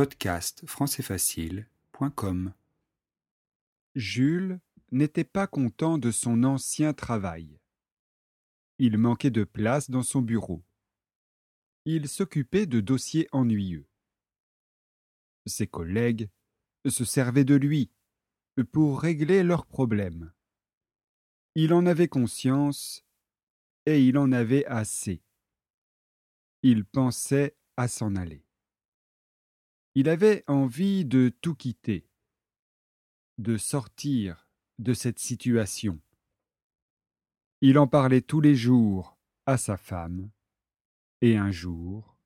Podcast françaisfacile.com Jules n'était pas content de son ancien travail. Il manquait de place dans son bureau. Il s'occupait de dossiers ennuyeux. Ses collègues se servaient de lui pour régler leurs problèmes. Il en avait conscience et il en avait assez. Il pensait à s'en aller. Il avait envie de tout quitter, de sortir de cette situation. Il en parlait tous les jours à sa femme, et un jour,